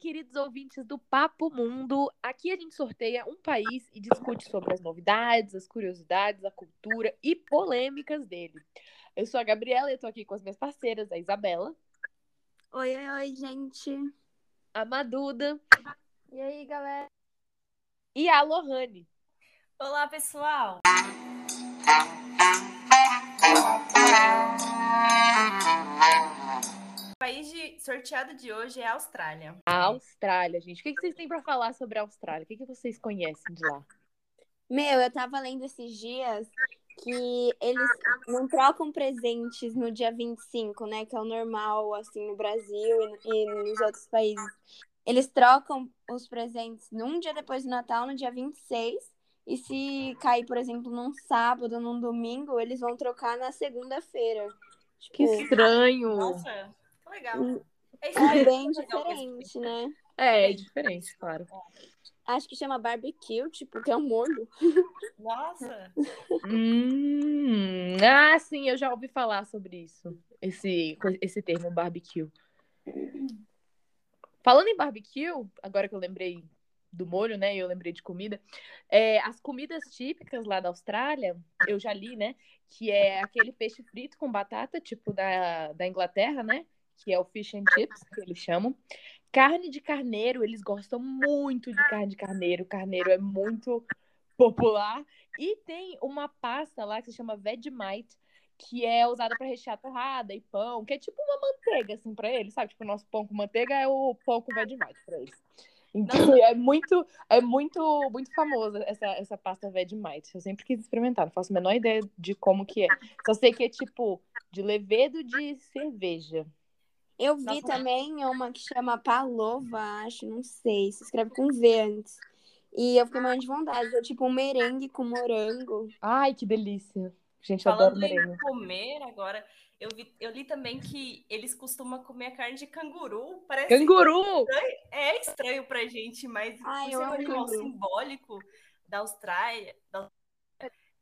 queridos ouvintes do Papo Mundo. Aqui a gente sorteia um país e discute sobre as novidades, as curiosidades, a cultura e polêmicas dele. Eu sou a Gabriela e estou aqui com as minhas parceiras, a Isabela. Oi, oi, oi, gente. A Maduda. E aí, galera? E a Lohane. Olá, pessoal. Sorteado de hoje é a Austrália. A Austrália, gente. O que vocês têm para falar sobre a Austrália? O que vocês conhecem de lá? Meu, eu tava lendo esses dias que eles não trocam presentes no dia 25, né? Que é o normal, assim, no Brasil e, nos outros países. Eles trocam os presentes num dia depois do Natal, no dia 26. E se cair, por exemplo, num sábado, num domingo, eles vão trocar na segunda-feira. Tipo, que estranho. Nossa, que legal. É, é bem diferente, né? É, é diferente, claro. Acho que chama barbecue, tipo, que é um molho. Nossa! hum, ah, sim, eu já ouvi falar sobre isso. Esse, esse termo barbecue. Falando em barbecue, agora que eu lembrei do molho, né? Eu lembrei de comida. É, as comidas típicas lá da Austrália, eu já li, né? Que é aquele peixe frito com batata, tipo da, da Inglaterra, né? Que é o fish and chips, que eles chamam. Carne de carneiro, eles gostam muito de carne de carneiro. Carneiro é muito popular. E tem uma pasta lá que se chama Vegemite, que é usada para rechear torrada e pão, que é tipo uma manteiga, assim, para eles, sabe? Tipo, o nosso pão com manteiga é o pão com Vegemite para eles. Então, é muito, é muito, muito famosa essa, essa pasta Vegemite. Eu sempre quis experimentar, não faço a menor ideia de como que é. Só sei que é tipo de levedo de cerveja. Eu vi Nossa, também uma que chama Palova, acho, não sei. Se escreve com V antes. E eu fiquei morrendo de vontade. É tipo um merengue com morango. Ai, que delícia. Gente, Falando adoro merengue. em comer agora, eu, vi, eu li também que eles costumam comer a carne de canguru. Parece canguru! Estranho, é estranho pra gente, mas Ai, é um animal simbólico da Austrália. Da,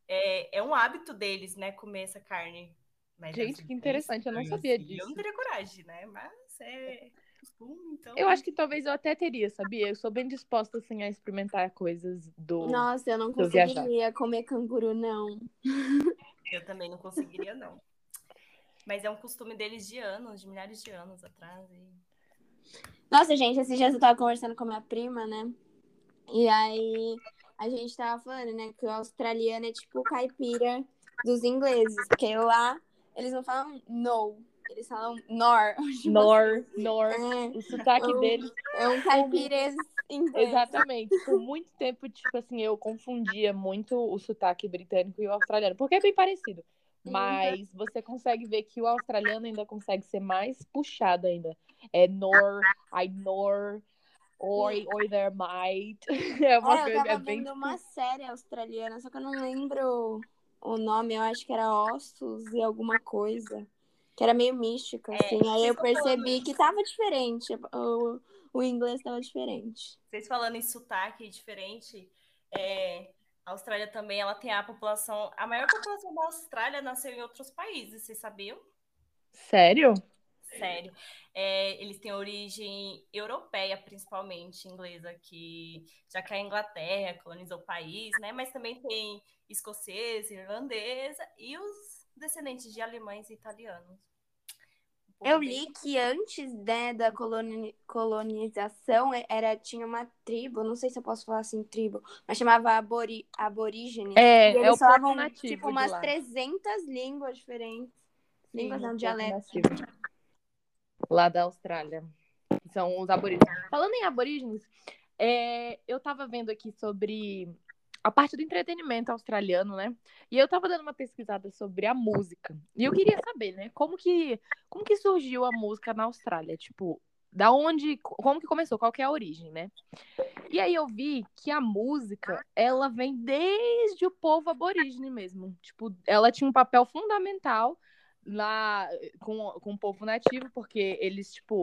é, é um hábito deles, né, comer essa carne. Mas Gente, que interessante, eu não sabia assim. disso. Eu não teria coragem, né? Mas é costume, então. Eu acho que talvez eu até teria, sabia? Eu sou bem disposta assim a experimentar coisas do. Nossa, eu não conseguiria comer canguru, não. Eu também não conseguiria, não. Mas é um costume deles de anos, de milhares de anos atrás. E... Nossa, gente, esses dias eu tava conversando com a minha prima, né? E aí a gente tava falando, né, que o australiano é tipo o caipira dos ingleses, porque lá eles não falam no, eles falam nor. Tipo nor, assim. nor. É, o sotaque um, deles. É um caipires inglês. Exatamente. Por muito tempo, tipo assim, eu confundia muito o sotaque britânico e o australiano, porque é bem parecido. Mas você consegue ver que o australiano ainda consegue ser mais puxado ainda. É nor, I nor, oi, oi there might. É uma é, coisa, eu tava é bem... vendo uma série australiana, só que eu não lembro o nome, eu acho que era Ossos e alguma coisa. Que era meio mística, é, assim. Aí eu percebi que tava diferente. O, o inglês tava diferente. Vocês falando em sotaque diferente, é, a Austrália também ela tem a população. A maior população da Austrália nasceu em outros países, vocês sabiam? Sério? Sério. É, eles têm origem europeia, principalmente inglesa, que já que a Inglaterra colonizou o país, né? Mas também tem escocesa, irlandesa e os descendentes de alemães e italianos. Eu li que antes né, da coloni colonização era, tinha uma tribo, não sei se eu posso falar assim, tribo, mas chamava abori aborígenes. É, é o falavam nativo tipo umas 300 línguas diferentes. Sim, línguas não, dialetos. Lá da Austrália. São os aborígenes. Falando em aborígenes, é, eu tava vendo aqui sobre a parte do entretenimento australiano, né? E eu tava dando uma pesquisada sobre a música. E eu queria saber, né, como que como que surgiu a música na Austrália? Tipo, da onde, como que começou, qual que é a origem, né? E aí eu vi que a música, ela vem desde o povo aborígene mesmo. Tipo, ela tinha um papel fundamental lá com, com o povo nativo, porque eles, tipo,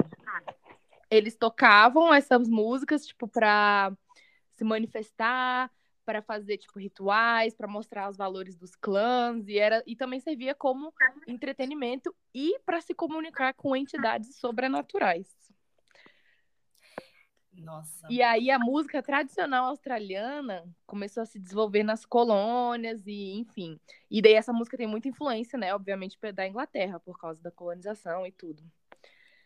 eles tocavam essas músicas, tipo, para se manifestar, para fazer tipo rituais, para mostrar os valores dos clãs e era e também servia como entretenimento e para se comunicar com entidades sobrenaturais. Nossa. E aí a música tradicional australiana começou a se desenvolver nas colônias e, enfim. E daí essa música tem muita influência, né, obviamente, da Inglaterra, por causa da colonização e tudo.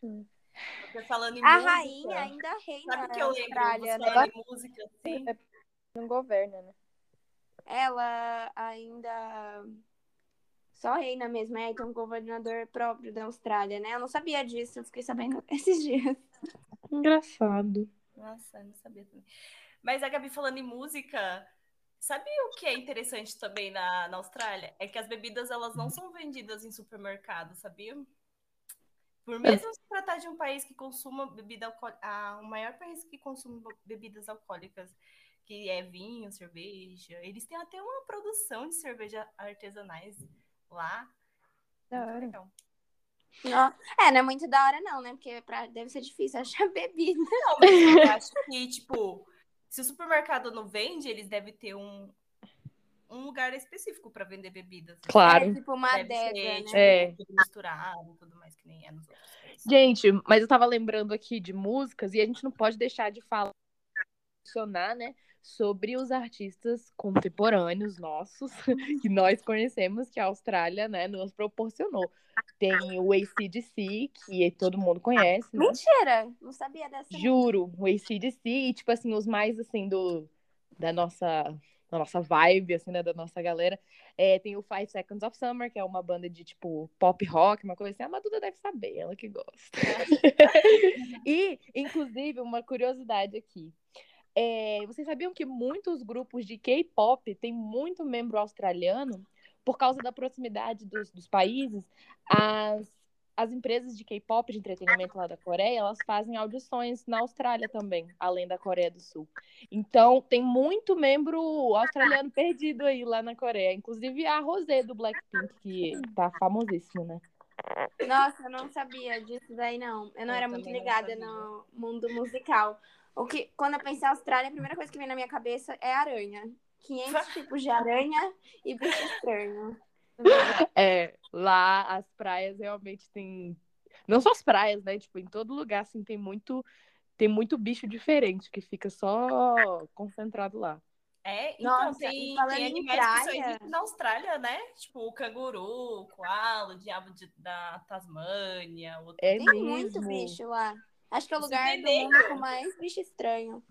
Você falando em A música, rainha ainda reina Sabe que na eu lembro? Austrália, né? em música, assim. Não governa, né? Ela ainda só reina mesmo, é, tem um governador próprio da Austrália, né? Eu não sabia disso, eu fiquei sabendo esses dias. Engraçado. Nossa, eu não sabia também. Mas a Gabi falando em música, sabe o que é interessante também na, na Austrália? É que as bebidas elas não são vendidas em supermercado, sabia? Por mesmo se tratar de um país que consuma bebida alcoólica, o maior país que consome bebidas alcoólicas, que é vinho, cerveja, eles têm até uma produção de cerveja artesanais lá. Da hora. legal. Não- É, não é muito da hora, não, né? Porque pra... deve ser difícil achar bebida. Não, mas eu acho que, tipo, se o supermercado não vende, eles devem ter um, um lugar específico para vender bebidas. assim. Claro. É tipo uma Deve adega, ser, né? tipo, É. tudo misturado, tudo mais que nem é nos outros países. Gente, mas eu tava lembrando aqui de músicas e a gente não pode deixar de falar, mencionar, né, sobre os artistas contemporâneos nossos, que nós conhecemos, que a Austrália, né, nos proporcionou. Tem o ACDC, que todo mundo conhece, né? Mentira! Não sabia dessa. Juro, o ACDC, e, tipo assim, os mais, assim, do, da nossa, da nossa vibe, assim, né, da nossa galera. É, tem o Five Seconds of Summer, que é uma banda de, tipo, pop rock, uma coisa assim. A Maduda deve saber, ela que gosta. e, inclusive, uma curiosidade aqui. É, vocês sabiam que muitos grupos de K-pop têm muito membro australiano? Por causa da proximidade dos, dos países, as, as empresas de K-pop, de entretenimento lá da Coreia, elas fazem audições na Austrália também, além da Coreia do Sul. Então, tem muito membro australiano perdido aí lá na Coreia. Inclusive a Rosé do Blackpink, que tá famosíssima, né? Nossa, eu não sabia disso daí, não. Eu não Eu era muito não ligada no mundo musical. O que, quando eu pensei em Austrália, a primeira coisa que vem na minha cabeça é aranha. 500 tipos de aranha e bicho estranho. É, lá as praias realmente tem. Não só as praias, né? Tipo, em todo lugar, assim, tem muito. Tem muito bicho diferente que fica só concentrado lá. É, então Nossa, tem, e tem em animais que só praia- existem na Austrália, né? Tipo o canguru, o koala, o diabo de- da Tasmânia. O... É Tem mesmo. muito bicho lá. Acho que é o lugar do mundo com mais bicho estranho.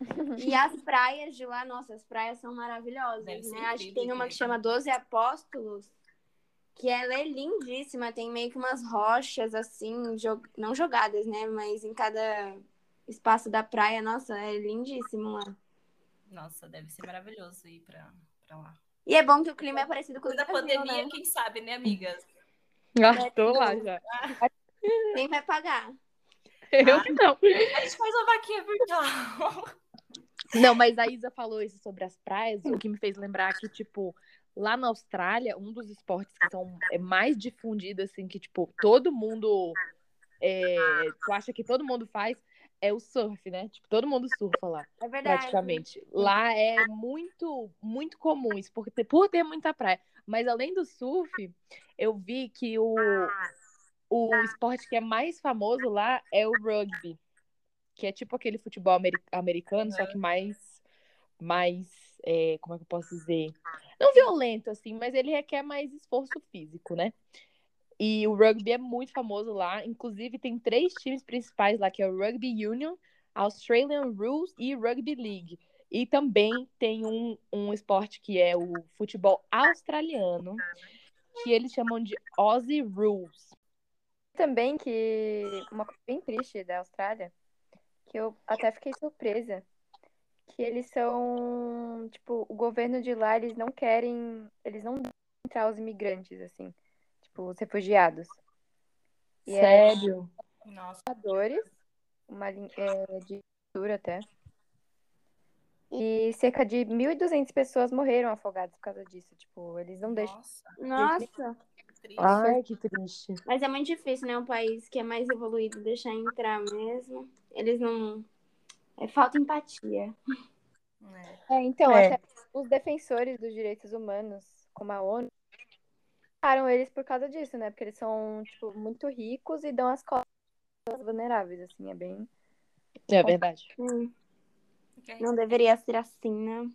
E as praias de lá, nossa, as praias são maravilhosas, Deve né? Acho que tem uma que chama Doze Apóstolos, que ela é lindíssima, tem meio que umas rochas assim, jo- não jogadas, né? Mas em cada espaço da praia, nossa, é lindíssimo lá. Nossa, deve ser maravilhoso ir pra, pra lá. E é bom que o clima é parecido com o Quando do a Brasil, pandemia, né? quem sabe, né, amigas? Ah, tô lá já. Quem vai pagar? Eu não. A gente faz uma vaquinha virtual. Não, mas a Isa falou isso sobre as praias, o que me fez lembrar que, tipo, lá na Austrália, um dos esportes que são é mais difundido, assim, que, tipo, todo mundo. É, tu acha que todo mundo faz, é o surf, né? Tipo, todo mundo surfa lá, É verdade. praticamente. Lá é muito, muito comum isso, por ter, por ter muita praia. Mas além do surf, eu vi que o, o esporte que é mais famoso lá é o rugby que é tipo aquele futebol ameri- americano, só que mais, mais, é, como é que eu posso dizer? Não violento, assim, mas ele requer mais esforço físico, né? E o rugby é muito famoso lá, inclusive tem três times principais lá, que é o Rugby Union, Australian Rules e Rugby League. E também tem um, um esporte que é o futebol australiano, que eles chamam de Aussie Rules. Também que uma coisa bem triste da Austrália, que eu até fiquei surpresa, que eles são, tipo, o governo de lá, eles não querem, eles não deixam entrar os imigrantes, assim, tipo, os refugiados. E é Sério? Nossa, dores, uma é, de cultura até. E cerca de 1.200 pessoas morreram afogadas por causa disso. Tipo, eles não deixam. nossa, Nossa, que triste. Ai, que triste. mas é muito difícil, né? Um país que é mais evoluído deixar entrar mesmo. Eles não. É falta empatia. É. É, então, É. até os defensores dos direitos humanos, como a ONU, pararam eles por causa disso, né? Porque eles são, tipo, muito ricos e dão as costas vulneráveis, assim, é bem. É verdade. Hum, não deveria ser assim, né?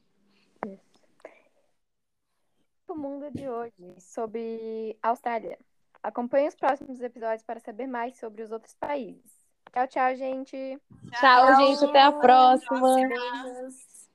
O mundo de hoje sobre a Austrália. Acompanhe os próximos episódios para saber mais sobre os outros países. Tchau, tchau, gente. Tchau, gente. Até a próxima. Beijos.